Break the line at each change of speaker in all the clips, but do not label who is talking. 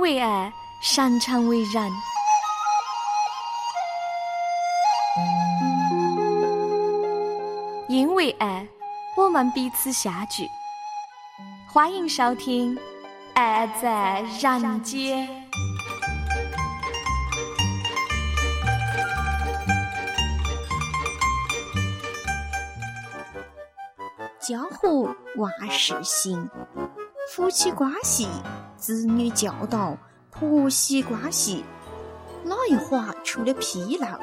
为爱，擅长为人。因为爱，我们彼此相聚。欢迎收听《爱在人间》。
江湖万事兴，夫妻关系、子女教导、婆媳关系，哪一环出了纰漏，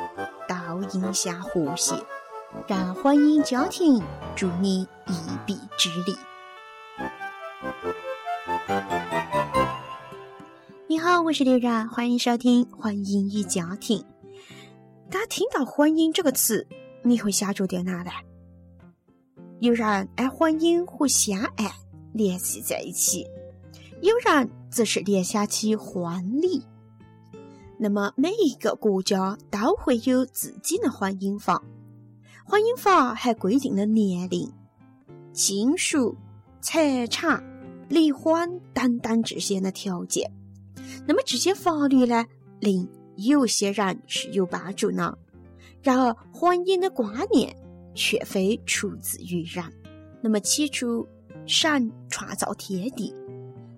都影响和谐。让婚姻家庭助你一臂之力。你好，我是刘然，欢迎收听《婚姻与家庭》。大家听到“婚姻”这个词，你会想着点哪呢？有人爱婚姻和相爱联系在一起，有人则是联想起婚礼。那么，每一个国家都会有自己的婚姻法。婚姻法还规定了年龄、亲属、财产、离婚等等这些的条件。那么这些法律呢，令有些人是有帮助呢。然而，婚姻的观念却非出自于人。那么起初，神创造天地，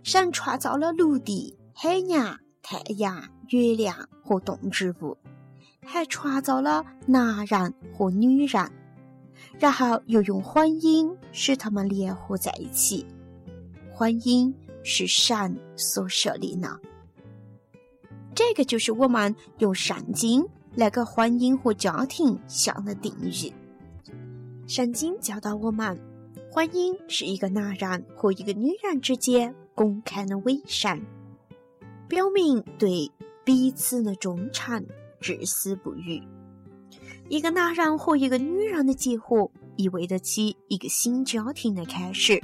神创造了陆地、海洋、太阳、月亮和动植物。还创造了男人和女人，然后又用婚姻使他们联合在一起。婚姻是神所设立的，这个就是我们用圣经来给婚姻和家庭下的定义。圣经教导我们，婚姻是一个男人和一个女人之间公开的伪善，表明对彼此的忠诚。至死不渝。一个男人和一个女人的结合，意味着起一个新家庭的开始。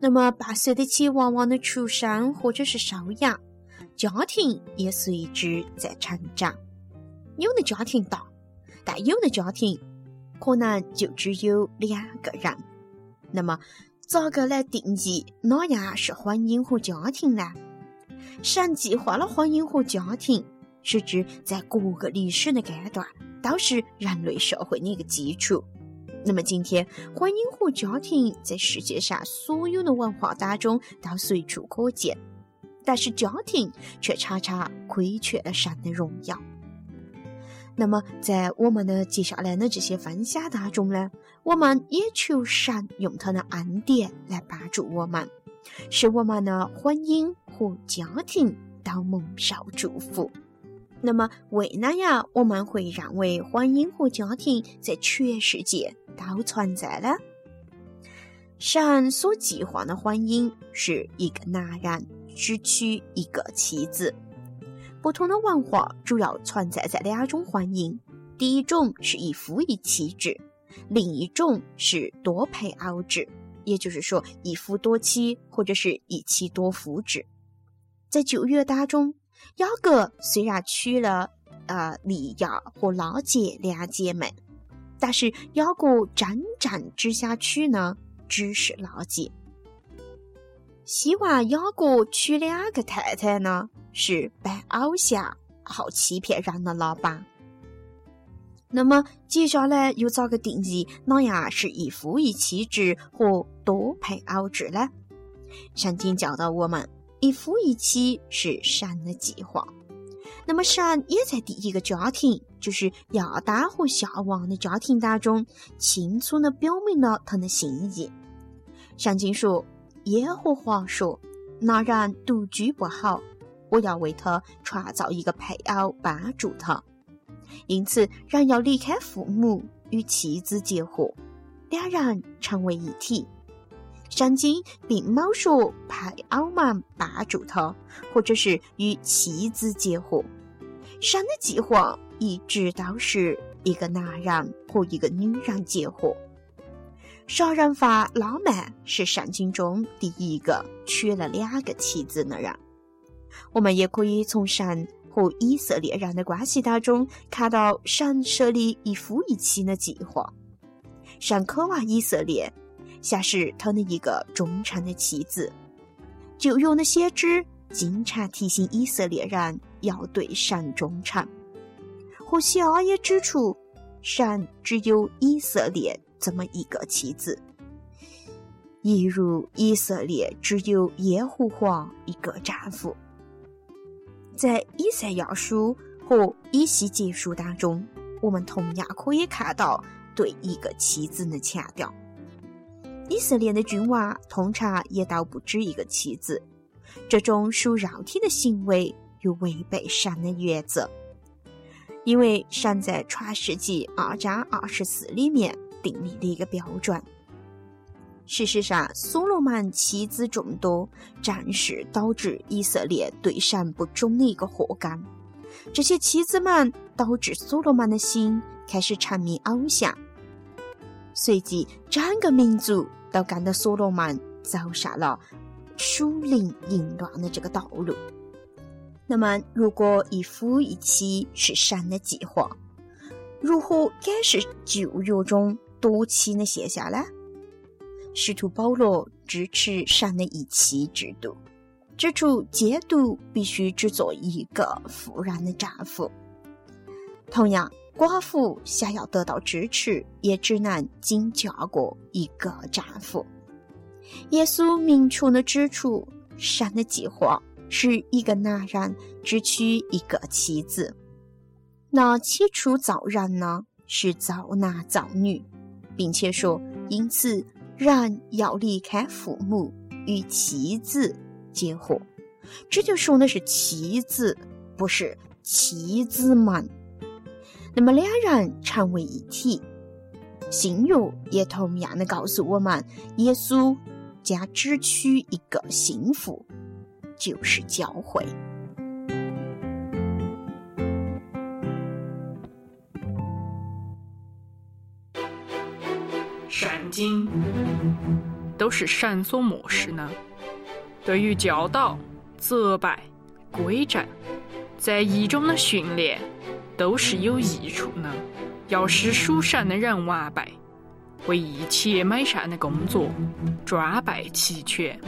那么，伴随得起娃娃的出生或者是收养，家庭也随之在成长。有的家庭大，但有的家庭可能就只有两个人。那么，咋个来定义哪样是婚姻和家庭呢？神计划了婚姻和家庭。是指在各个历史的阶段都是人类社会的一个基础。那么今天，婚姻和家庭在世界上所有的文化当中都随处可见，但是家庭却常常亏缺了神的荣耀。那么在我们的接下来的这些分享当中呢，我们也求神用他的恩典来帮助我们，使我们的婚姻和家庭都蒙受祝福。那么，为哪样我们会认为婚姻和家庭在全世界都存在呢？神所计划的婚姻是一个男人只娶一个妻子。不同的文化主要存在在两种婚姻：第一种是一夫一妻制，另一种是多配偶制，也就是说一夫多妻或者是一妻多夫制。在旧约当中。雅各虽然娶了呃利亚和拉杰两姐妹，但是雅各真正只想娶呢，只是拉结。希望雅各娶两个太太呢，是扮偶像、好欺骗人的老板。那么接下来又咋个定义哪样是一夫一妻制和多配偶制呢？圣经教导我们。一夫一妻是神的计划，那么神也在第一个家庭，就是亚当和夏娃的家庭当中，清楚的表明了他的心意。圣经说：“耶和华说，那人独居不好，我要为他创造一个配偶帮助他。因此，人要离开父母，与妻子结合，两人成为一体。”圣经并没说配偶们帮助他，或者是与妻子结合。神的计划一直都是一个男人和一个女人结合。杀人犯拉曼是圣经中第一个娶了两个妻子的人。我们也可以从神和以色列人的关系当中看到神设立一夫一妻的计划。神渴望以色列。像是他的一个忠诚的妻子，旧约的先知经常提醒以色列人要对神忠诚。何西阿也指出，神只有以色列这么一个妻子，一如以色列只有耶和华一个丈夫。在以赛亚书和以西结书当中，我们同样可以看到对一个妻子的强调。以色列的君王通常也都不止一个妻子，这种属肉体的行为又违背神的原则，因为神在创世纪二章二十四里面定立的一个标准。事实上，所罗门妻子众多，正是导致以色列对神不忠的一个祸根。这些妻子们导致所罗门的心开始沉迷偶像，随即整个民族都跟着所罗门走上了属灵淫乱的这个道路。那么，如果一夫一妻是神的计划，如何解释旧约中多妻的现象呢？使徒保罗支持神的一妻制度，指出监督必须只做一个富人的丈夫。同样，寡妇想要得到支持，也只能仅嫁过一个丈夫。耶稣明确的指出，神的计划是一个男人只娶一个妻子。那起初造人呢，是造男造女，并且说，因此。人要离开父母与妻子结合，这就说的是妻子，不是妻子们。那么两人成为一体，新约也同样的告诉我们，耶稣将只娶一个心腹，就是教会。
经都是神所漠视呢。对于教导、责备、规正，在一中的训练，都是有益处呢。要使属神的人完备，为一切美善的工作装备齐全。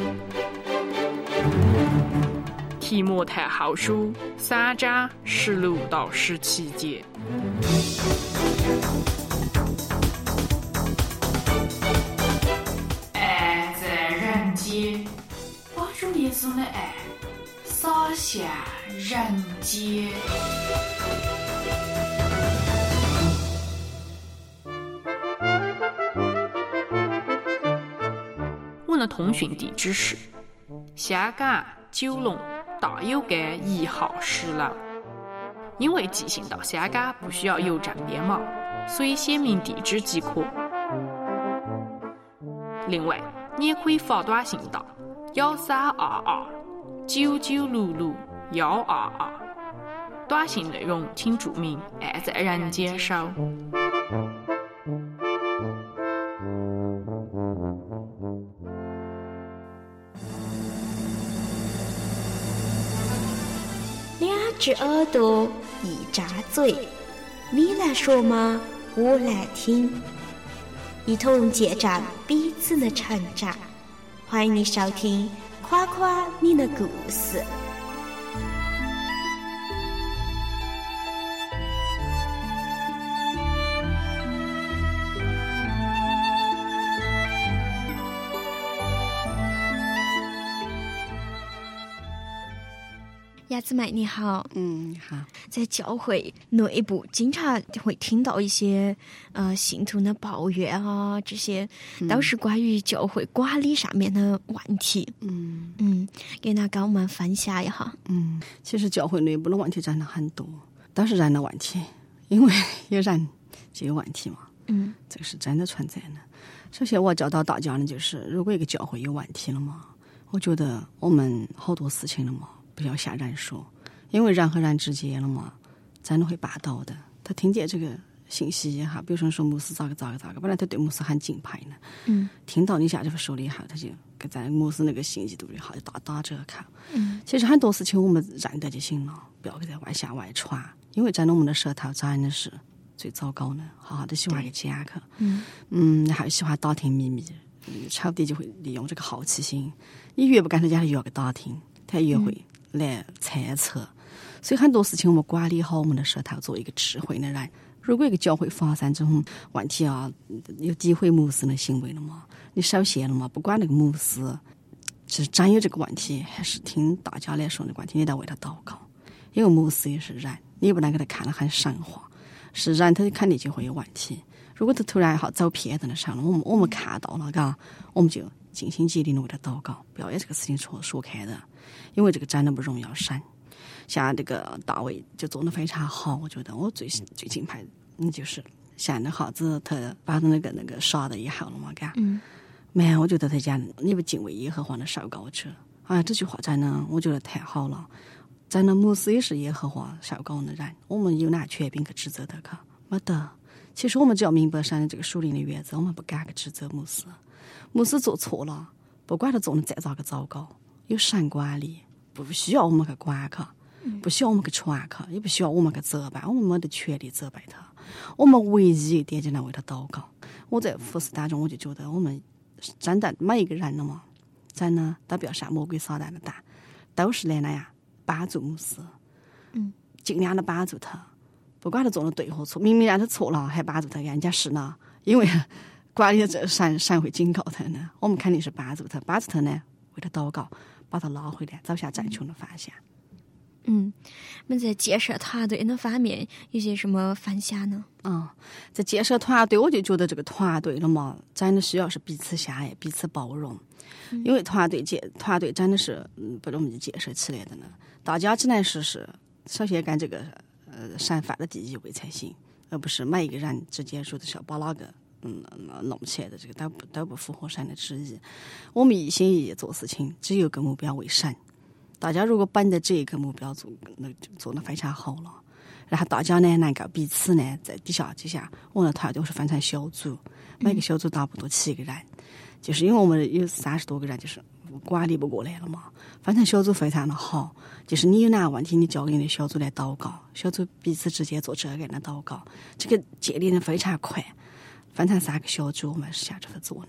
提摩太后书三章十六到十七节。耶稣的爱洒向人间。我的通讯地址是香港九龙大有街一号十楼。因为寄信到香港不需要邮政编码，所以写明地址即可。另外，你也可以发短信到。幺三二二九九六六幺二二，短信内容请注明“爱在人间收”。
两只耳朵一张嘴，你来说吗？我来听，一同见证彼此的成长。欢迎你收听《夸夸你的故事》。鸭子们你好，
嗯好，
在教会内部经常会听到一些呃信徒的抱怨啊，这些都是关于教会管理上面的问题。
嗯
嗯，给大家跟我们分享一下。
嗯，其实教会内部的问题真的很多，都是人的问题，因为有人就有问题嘛。
嗯，
这个是真的存在的。首先，我要教导大家呢，就是如果一个教会有问题了嘛，我觉得我们好多事情了嘛。不要瞎人说，因为人和人之间了嘛，真的会霸道的。他听见这个信息哈，比如说说牧师咋个咋个咋个，本来他对牧师很敬佩呢。
嗯。
听到你下这么说了以后，他就给在牧师那个信息度里哈就打打折扣。
嗯。
其实很多事情我们认得就行了，不要给在外向外传，因为真的我们的舌头真的是最糟糕的，好好的喜欢给讲去。
嗯。
嗯，还喜欢打听秘密，丑的就会利用这个好奇心，你越不跟他讲，他越要给打听，他越会。来猜测。所以很多事情我们管理好我们的舌头，做一个智慧的人。如果一个教会发生这种问题啊，有诋毁牧师的行为了嘛？你首先了嘛，不管那个牧师是真有这个问题，还是听大家来说的问题，你得为他祷告。因为牧师也是人，你不能给他看得很神话。是人，他肯定就会有问题。如果他突然一下走偏的那上了，我们我们看到了，嘎，我们就尽心竭力的为他祷告，不要把这个事情说说开的，因为这个真的不容易要神。像这个大卫就做的非常好，我觉得我最最敬佩，嗯，就是像那哈子他把那个那个杀了以后了嘛，嘎，
嗯，
没，我觉得他讲你不敬畏耶和华的受膏者，哎，这句话真的我觉得太好了。真的，牧师也是耶和华受膏的人，我们有哪权柄去指责他？可没得。其实我们只要明白神的这个属灵的原则，我们不敢去指责牧师。牧师做错了，不管他做的再咋个糟糕，有神管理，不需要我们去管他。不需要我们去传他，也不需要我们去责备，我们没得权利责备他。我们唯一一点就能为他祷告。我在服侍当中，我就觉得我们真的每一个人了嘛，真的都不要上魔鬼撒旦的当，都是来那样帮助牧师，
嗯，
尽量的帮助他，不管他做的对或错，明明让他错了，还帮助他，人家是呢，因为 管理这神神会警告他呢，我们肯定是帮助他，帮助他呢，为他祷告，把他拉回来，走向正确的方向。
嗯，那在建设团队那方面有些什么分享呢？
啊，在建设团队，我就觉得这个团队了嘛，真的需要是彼此相爱、彼此包容。因为团队建团队真的是不容易建设起来的呢。大家只能是是首先跟这个呃神放在第一位才行，而不是每一个人之间说的是要把哪个嗯弄起来的，这个都不都不符合神的旨意。我们一心一意做事情，只有个目标为神。大家如果本着这一个目标做，那就做的非常好了。然后大家呢，能够彼此呢，在底下就像我的团队是分成小组，每个小组差不多七个人，就是因为我们有三十多个人，就是管理不过来了嘛。分成小组非常的好，就是你有哪个问题，你交给你的小组来祷告，小组彼此之间做这个的祷告，这个建立的非常快。分成三个小组，我们是像这么做的，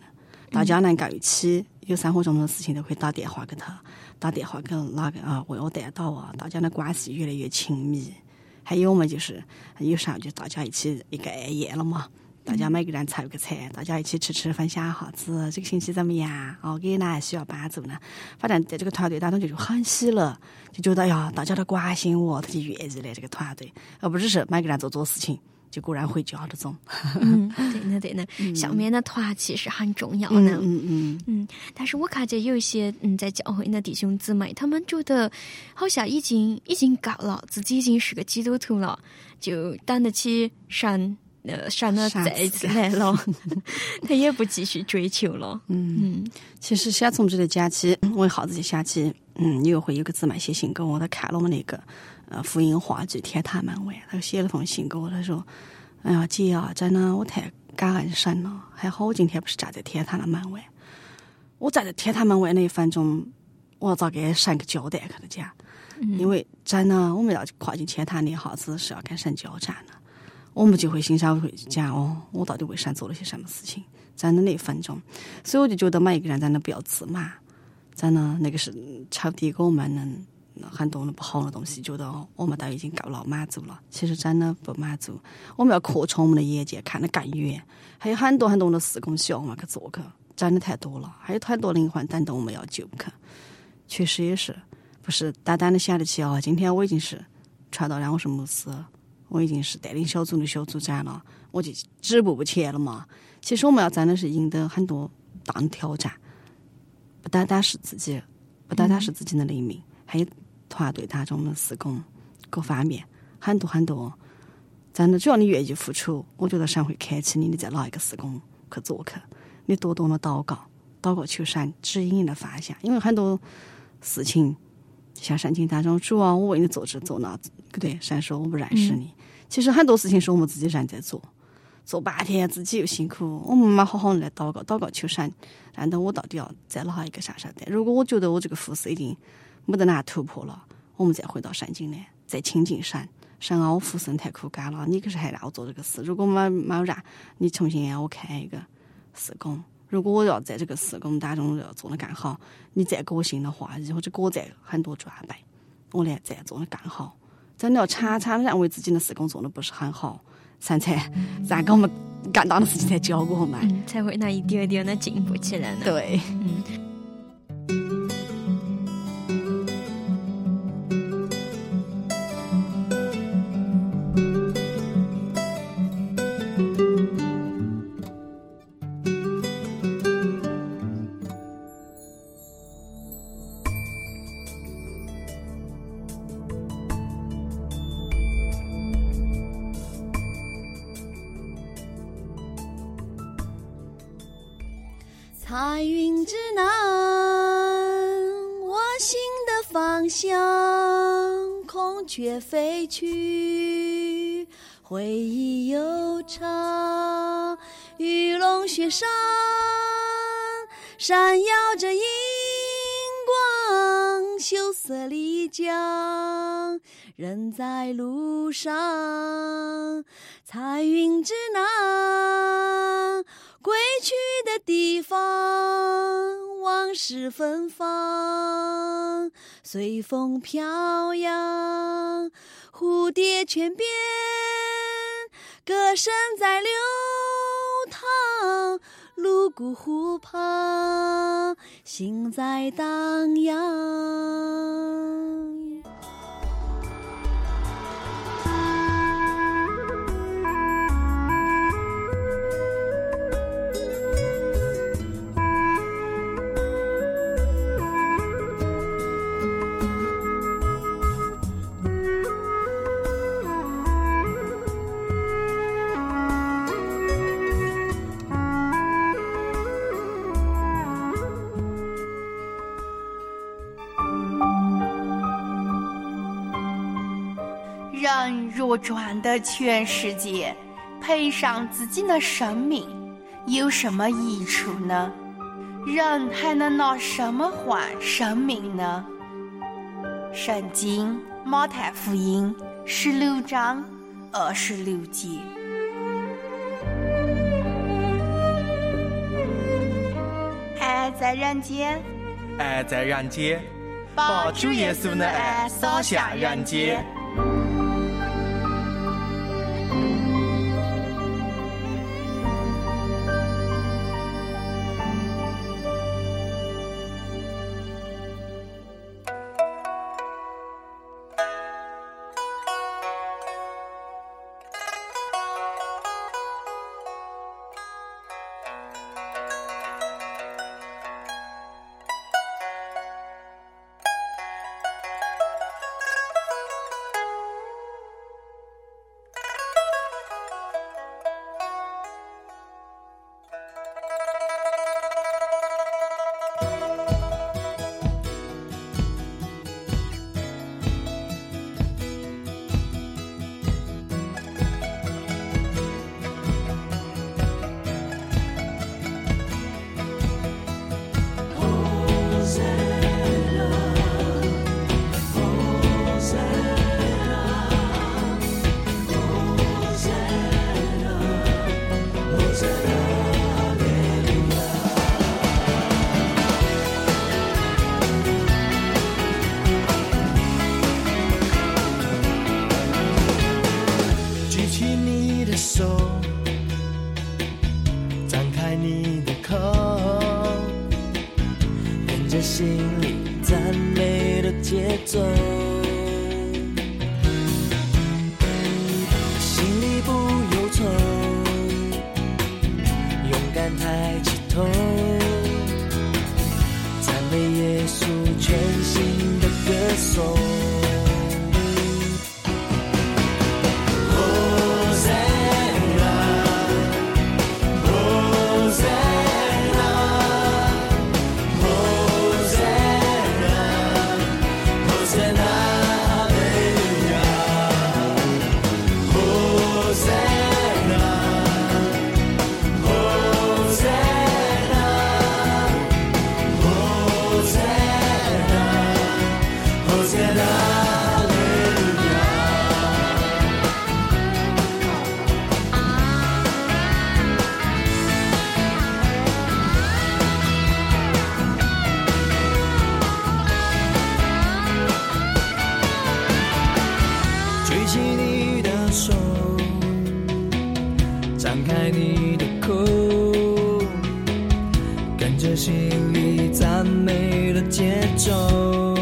大家能够一起有生活中的事情都可以打电话给他。打电话给哪个啊？为我带到啊？大家的关系越来越亲密。还有嘛，就是有时候就大家一起一个爱宴了嘛。大家每个人凑个菜，大家一起吃吃，分享哈子这个星期怎么样？哦，给哪需要帮助呢？反正在这个团队当中就很喜乐，就觉得呀，大家都关心我，他就愿意来这个团队，而不只是每个人做做事情。就果然回家这种，
嗯，对呢对呢，下面的团其实很重要
呢，嗯嗯
嗯，但是我看见有一些嗯在教会的弟兄姊妹，他们觉得好像已经已经够了，自己已经是个基督徒了，就等得起神呃神的再一次来了，他也不继续追求了，
嗯嗯，其实想从这里讲起，我一下子就想起，嗯，又会有个姊妹写信给我，他看了我们那个。呃，福音话剧《天堂门外》，他写了封信给我，他说：“哎呀，姐啊，真的，我太感恩神了，还好我今天不是站在天堂的门外。我站在天堂门外那一分钟，我要咋给神个交代？跟他讲，因为真的，我们要跨进天坛那下子是要跟神交战的，我们就会心上会讲哦，我到底为神做了些什么事情？真的那一分钟，所以我就觉得每一个人真的不要自满，真的那个是超低给我们能。”很多的不好的东西，觉得我们都已经够了满足了。其实真的不满足，我们要扩充我们的眼界，看得更远。还有很多很多的事工需要我们去做去，真的太多了。还有很多灵魂等着我们要救去。确实也是，不是单单的想得起哦。今天我已经是传道人，我是牧师，我已经是带领小组的小组长了，我就止步不前了嘛。其实我们要真的是赢得很多大的挑战，不单单是自己，不单单是自己的灵命，还有。团队当中的施工，各方面很多很多，真的只要你愿意付出，我觉得神会开启你，你在哪一个施工去做去，你多多的祷告，祷告求神指引你的方向，因为很多事情像圣经当中，主啊，我为你做这做那，对不对？神说我不认识你，其实很多事情是我们自己人在做，做半天自己又辛苦，我们没好好的来祷告，祷告求神，让到我到底要在哪一个上上单？如果我觉得我这个服饰已经。没得哪突破了，我们再回到山景来，再亲近山。山啊，我服生太苦干了，你可是还让我做这个事。如果没没让，你重新让我开一个施工。如果我要在这个施工当中要做的更好，你再给我新的话，或者给我再很多装备，我来再做的更好。真的要常常认为自己的施工做的不是很好，才才让我们更大的事情才教给我们，
嗯，才会那一点点的进步起来呢。
对，
嗯。彩云之南，我心的方向，孔雀飞去，回忆悠长。玉龙雪山，闪耀着银光，秀色丽江，人在路上。彩云之南。归去地方，往事芬芳，随风飘扬，蝴蝶泉边，歌声在流淌，泸沽湖旁，心在荡漾。
人若赚得全世界，赔上自己的生命，有什么益处呢？人还能拿什么换生命呢？圣经马太福音十六章二十六节。爱在人间，
爱在人间，把主耶稣的爱洒向人间。
soul 张开你的口跟着心里赞美的
节奏。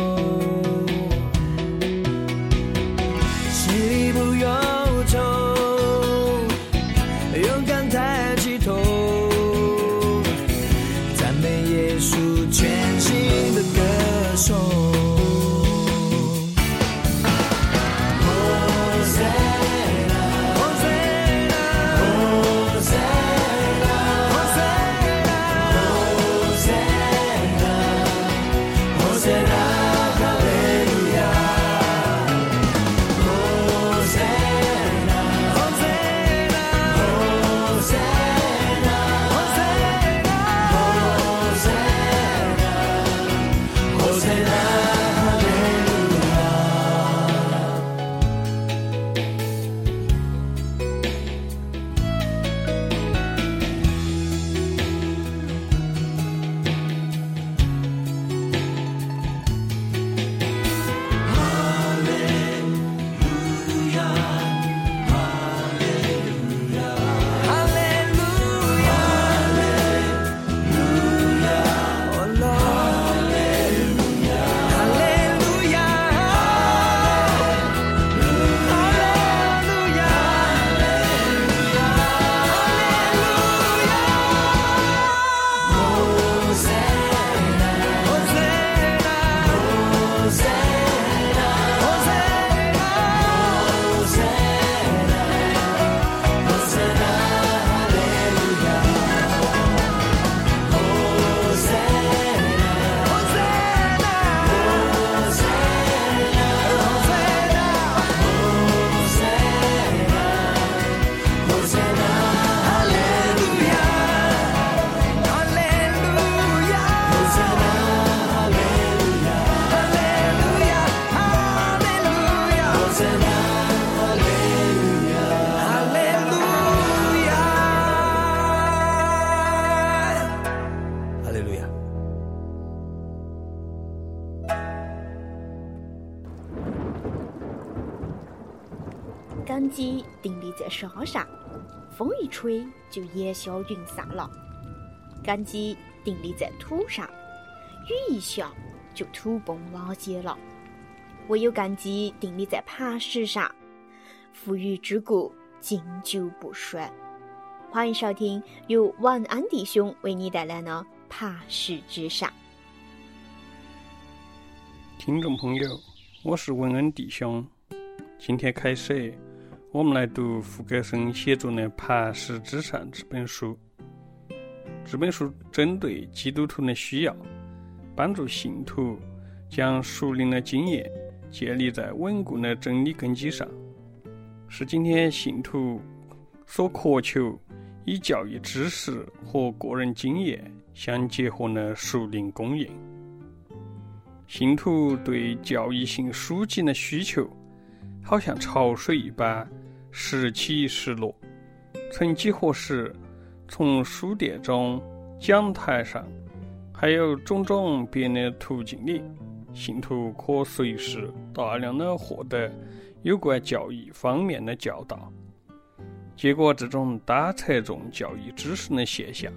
定立在沙上，风一吹就烟消云散了；根基定立在土上，雨一下就土崩瓦解了。唯有根基定立在磐石上，富裕之故经久不衰。欢迎收听由晚安弟兄为你带来的《磐石之上》。
听众朋友，我是文恩弟兄。今天开始，我们来读福格森写作的《磐石之上》这本书。这本书针对基督徒的需要，帮助信徒将熟灵的经验建立在稳固的真理根基上，是今天信徒所渴求以教育知识和个人经验相结合的熟灵供应。信徒对教育性书籍的需求，好像潮水一般时起时落。曾几何时，从书店中、讲台上，还有种种别的途径里，信徒可随时大量的获得有关教育方面的教导。结果，这种单侧重教育知识的现象，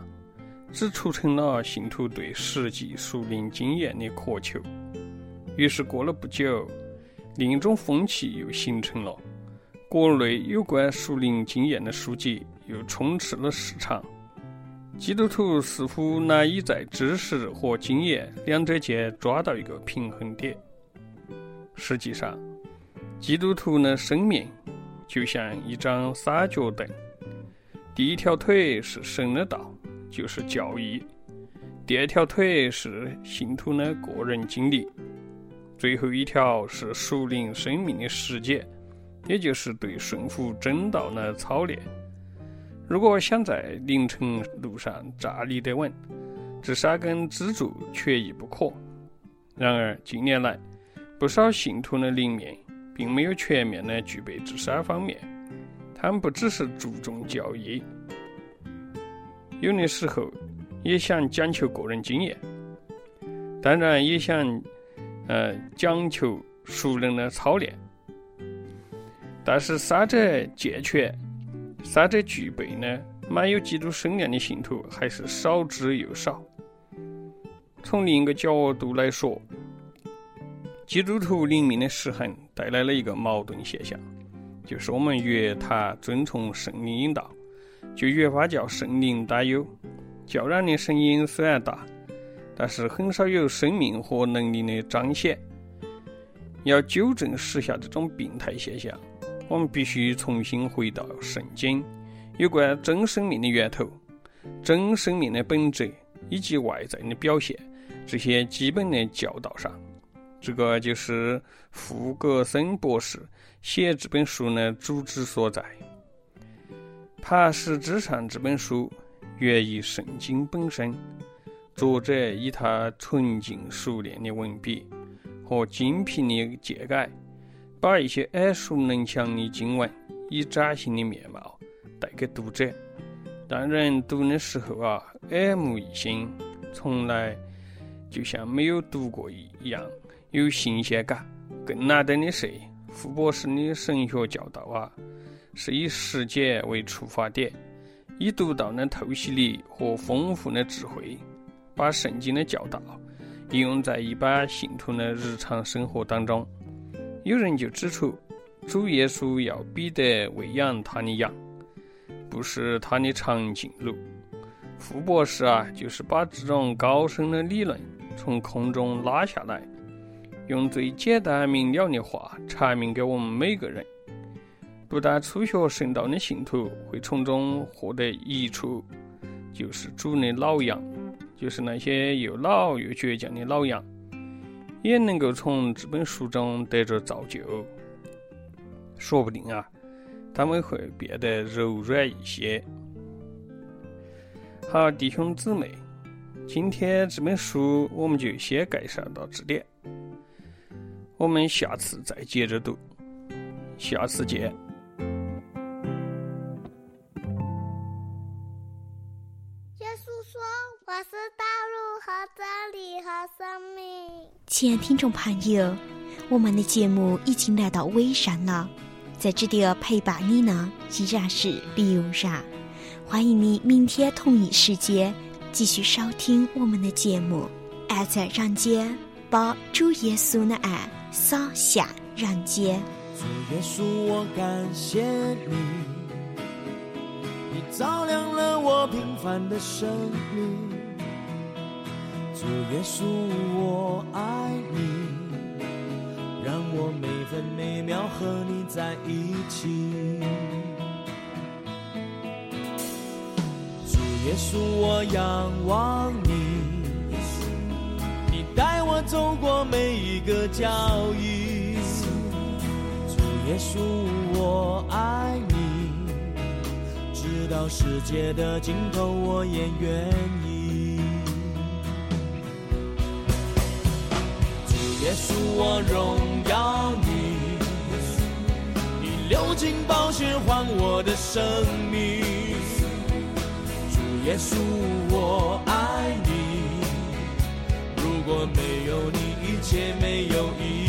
只促成了信徒对实际属灵经验的渴求。于是过了不久，另一种风气又形成了。国内有关属灵经验的书籍又充斥了市场。基督徒似乎难以在知识和经验两者间抓到一个平衡点。实际上，基督徒的生命就像一张三脚凳，第一条腿是神的道，就是教义；第二条腿是信徒的个人经历。最后一条是属灵生命的实践，也就是对顺服真道的操练。如果想在凌晨路上站立得稳，这三根支柱缺一不可。然而近年来，不少信徒的灵面并没有全面的具备这三方面。他们不只是注重教义，有的时候也想讲求个人经验，当然也想。呃，讲求熟人的操练，但是三者健全、三者具备呢，满有基督圣量的信徒还是少之又少。从另一个角度来说，基督徒灵命的失衡带来了一个矛盾现象，就是我们越谈遵从圣灵引导，就越发叫圣灵担忧。叫嚷的声音虽然大，但是很少有生命和能力的彰显。要纠正时下这种病态现象，我们必须重新回到圣经有关真生命的源头、真生命的本质以及外在的表现这些基本的教导上。这个就是傅格森博士写这本书的主旨所在。《磐石之上》这本书。源于圣经本身，作者以他纯净熟练的文笔和精辟的见解，把一些耳熟能详的经文以崭新的面貌带给读者，让人读的时候啊耳目一新，从来就像没有读过一样有新鲜感。更难得的是，傅博士的神学教导啊，是以实践为出发点。以独到的透析力和丰富的智慧，把圣经的教导应用在一般信徒的日常生活当中。有人就指出，主耶稣要彼得喂养他的羊，不是他的长颈鹿。傅博士啊，就是把这种高深的理论从空中拉下来，用最简单明了的话阐明给我们每个人。不但初学神道的信徒会从中获得益处，就是主的老羊，就是那些又老又倔强的老羊，也能够从这本书中得着造就。说不定啊，他们会变得柔软一些。好，弟兄姊妹，今天这本书我们就先介绍到这点，我们下次再接着读，下次见。
亲爱听众朋友，我们的节目已经来到尾声了，在这里陪伴你呢依然是刘然。欢迎你明天同一时间继续收听我们的节目。爱在人间，把主耶稣的爱洒向人间。
主耶稣，我感谢你，你照亮了我平凡的生命。主耶稣，我爱你，让我每分每秒和你在一起。主耶稣，我仰望你，你带我走过每一个脚印。主耶稣，我爱你，直到世界的尽头，我也愿意。耶稣，我荣耀你，你流尽宝血换我的生命。主耶稣，我爱你，如果没有你，一切没有意义。